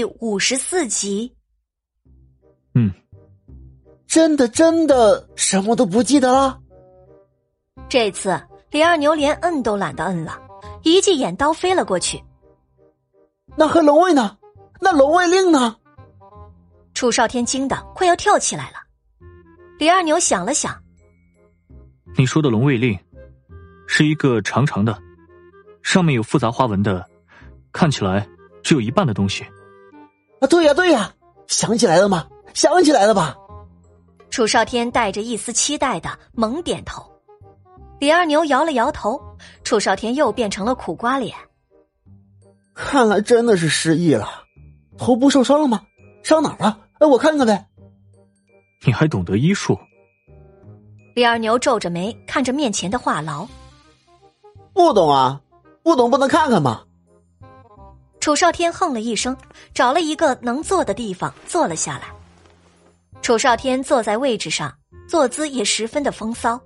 第五十四集。嗯，真的真的什么都不记得了。这次李二牛连摁都懒得摁了，一记眼刀飞了过去。那和龙卫呢？那龙卫令呢？楚少天惊得快要跳起来了。李二牛想了想，你说的龙卫令，是一个长长的，上面有复杂花纹的，看起来只有一半的东西。啊，对呀对呀，想起来了吗？想起来了吧？楚少天带着一丝期待的猛点头。李二牛摇了摇头，楚少天又变成了苦瓜脸。看来真的是失忆了，头部受伤了吗？伤哪儿了？哎，我看看呗。你还懂得医术？李二牛皱着眉看着面前的话痨。不懂啊，不懂不能看看吗？楚少天哼了一声，找了一个能坐的地方坐了下来。楚少天坐在位置上，坐姿也十分的风骚。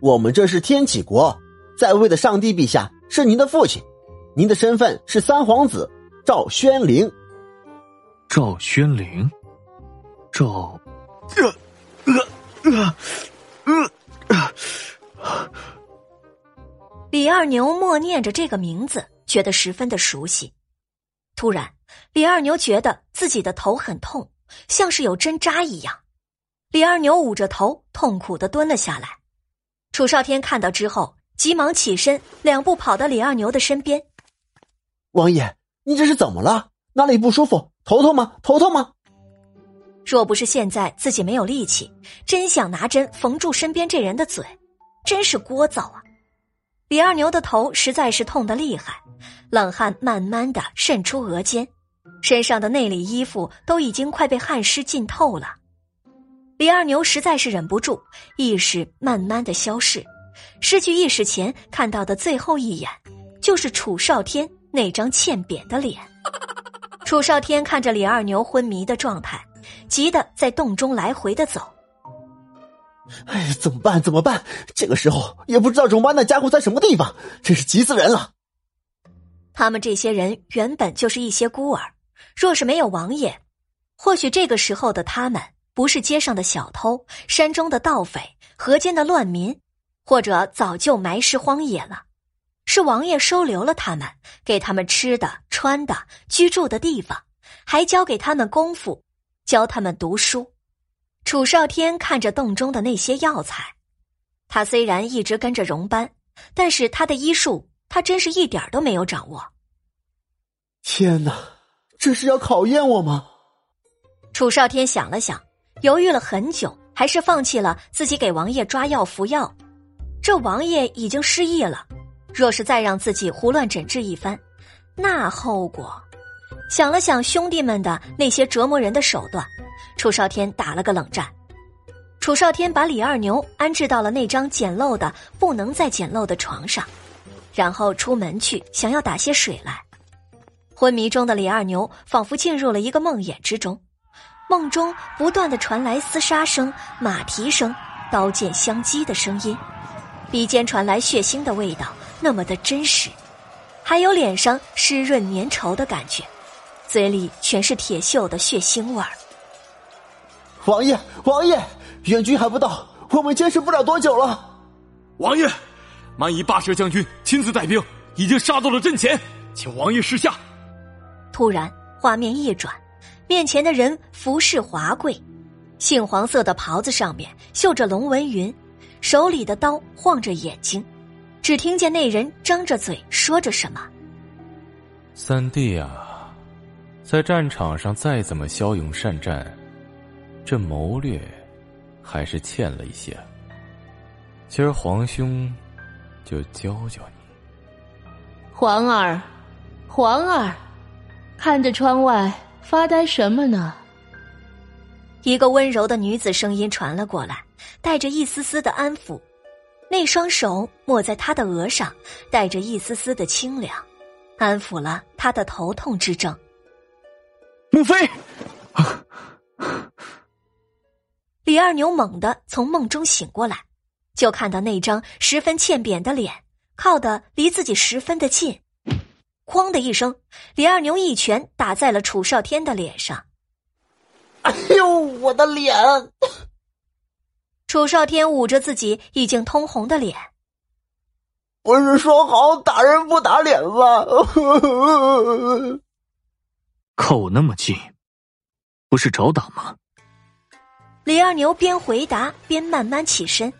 我们这是天启国，在位的上帝陛下是您的父亲。您的身份是三皇子赵宣灵。赵宣灵，赵，呃呃呃呃。李二牛默念着这个名字，觉得十分的熟悉。突然，李二牛觉得自己的头很痛，像是有针扎一样。李二牛捂着头，痛苦的蹲了下来。楚少天看到之后，急忙起身，两步跑到李二牛的身边。王爷，你这是怎么了？哪里不舒服？头痛吗？头痛吗？若不是现在自己没有力气，真想拿针缝住身边这人的嘴，真是聒噪啊！李二牛的头实在是痛得厉害，冷汗慢慢的渗出额间，身上的内里衣服都已经快被汗湿浸透了。李二牛实在是忍不住，意识慢慢的消逝，失去意识前看到的最后一眼，就是楚少天。那张欠扁的脸，楚少天看着李二牛昏迷的状态，急得在洞中来回的走。哎，怎么办？怎么办？这个时候也不知道荣妈那家伙在什么地方，真是急死人了。他们这些人原本就是一些孤儿，若是没有王爷，或许这个时候的他们不是街上的小偷、山中的盗匪、河间的乱民，或者早就埋尸荒野了。是王爷收留了他们，给他们吃的、穿的、居住的地方，还教给他们功夫，教他们读书。楚少天看着洞中的那些药材，他虽然一直跟着荣班，但是他的医术，他真是一点都没有掌握。天哪，这是要考验我吗？楚少天想了想，犹豫了很久，还是放弃了自己给王爷抓药服药。这王爷已经失忆了。若是再让自己胡乱诊治一番，那后果……想了想兄弟们的那些折磨人的手段，楚少天打了个冷战。楚少天把李二牛安置到了那张简陋的不能再简陋的床上，然后出门去想要打些水来。昏迷中的李二牛仿佛进入了一个梦魇之中，梦中不断的传来厮杀声、马蹄声、刀剑相击的声音，鼻尖传来血腥的味道。那么的真实，还有脸上湿润粘稠的感觉，嘴里全是铁锈的血腥味儿。王爷，王爷，援军还不到，我们坚持不了多久了。王爷，蛮夷霸蛇将军亲自带兵，已经杀到了阵前，请王爷示下。突然，画面一转，面前的人服饰华贵，杏黄色的袍子上面绣着龙纹云，手里的刀晃着眼睛。只听见那人张着嘴说着什么。三弟啊，在战场上再怎么骁勇善战，这谋略还是欠了一些。今儿皇兄就教教你。皇儿，皇儿，看着窗外发呆什么呢？一个温柔的女子声音传了过来，带着一丝丝的安抚。那双手抹在他的额上，带着一丝丝的清凉，安抚了他的头痛之症。母妃，李二牛猛地从梦中醒过来，就看到那张十分欠扁的脸靠得离自己十分的近。哐的一声，李二牛一拳打在了楚少天的脸上。哎呦，我的脸！楚少天捂着自己已经通红的脸。不是说好打人不打脸吗？靠我那么近，不是找打吗？李二牛边回答边慢慢起身。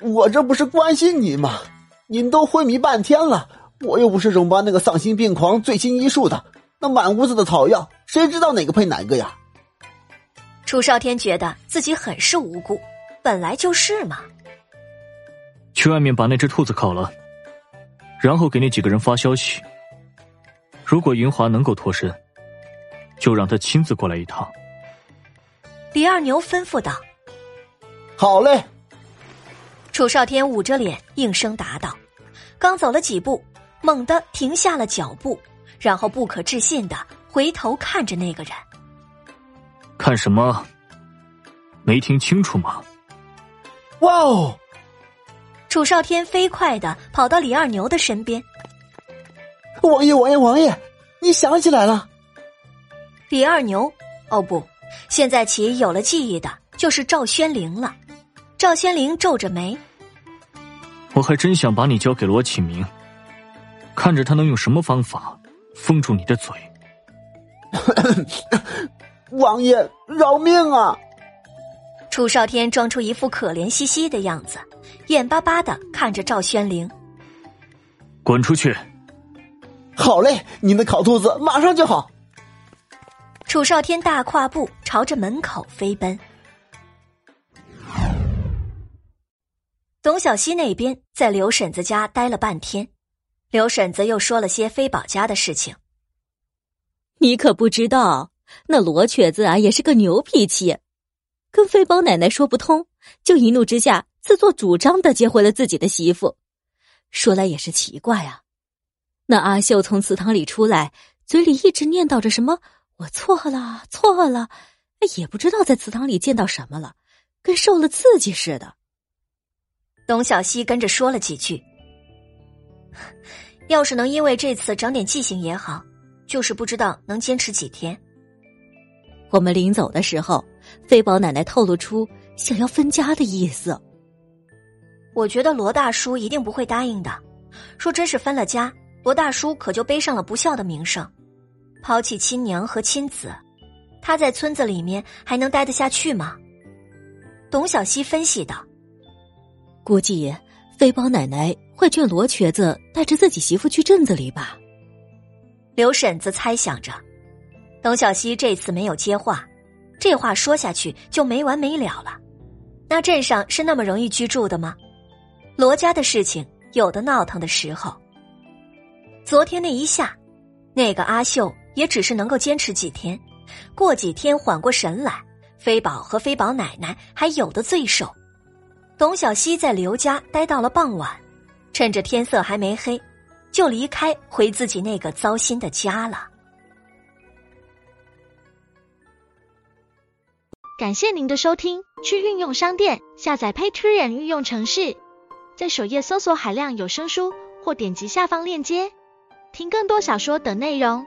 我这不是关心你吗？您都昏迷半天了，我又不是荣巴那个丧心病狂最新医术的，那满屋子的草药，谁知道哪个配哪个呀？楚少天觉得自己很是无辜，本来就是嘛。去外面把那只兔子烤了，然后给那几个人发消息。如果云华能够脱身，就让他亲自过来一趟。李二牛吩咐道：“好嘞。”楚少天捂着脸应声答道，刚走了几步，猛地停下了脚步，然后不可置信的回头看着那个人。看什么？没听清楚吗？哇哦！楚少天飞快的跑到李二牛的身边。王爷，王爷，王爷，你想起来了？李二牛，哦不，现在起有了记忆的就是赵宣灵了。赵宣灵皱着眉，我还真想把你交给罗启明，看着他能用什么方法封住你的嘴。王爷饶命啊！楚少天装出一副可怜兮兮的样子，眼巴巴的看着赵宣灵。滚出去！好嘞，你的烤兔子马上就好。楚少天大跨步朝着门口飞奔。董小希那边在刘婶子家待了半天，刘婶子又说了些飞宝家的事情。你可不知道，那罗瘸子啊也是个牛脾气，跟飞宝奶奶说不通，就一怒之下自作主张的接回了自己的媳妇。说来也是奇怪啊，那阿秀从祠堂里出来，嘴里一直念叨着什么“我错了，错了”，也不知道在祠堂里见到什么了，跟受了刺激似的。董小希跟着说了几句：“ 要是能因为这次长点记性也好，就是不知道能坚持几天。”我们临走的时候，飞宝奶奶透露出想要分家的意思。我觉得罗大叔一定不会答应的。说真是分了家，罗大叔可就背上了不孝的名声，抛弃亲娘和亲子，他在村子里面还能待得下去吗？董小希分析道。估计飞宝奶奶会劝罗瘸子带着自己媳妇去镇子里吧。刘婶子猜想着，董小希这次没有接话，这话说下去就没完没了了。那镇上是那么容易居住的吗？罗家的事情有的闹腾的时候。昨天那一下，那个阿秀也只是能够坚持几天，过几天缓过神来，飞宝和飞宝奶奶还有的罪受。董小希在刘家待到了傍晚，趁着天色还没黑，就离开回自己那个糟心的家了。感谢您的收听，去运用商店下载 Patreon 运用城市，在首页搜索海量有声书，或点击下方链接听更多小说等内容。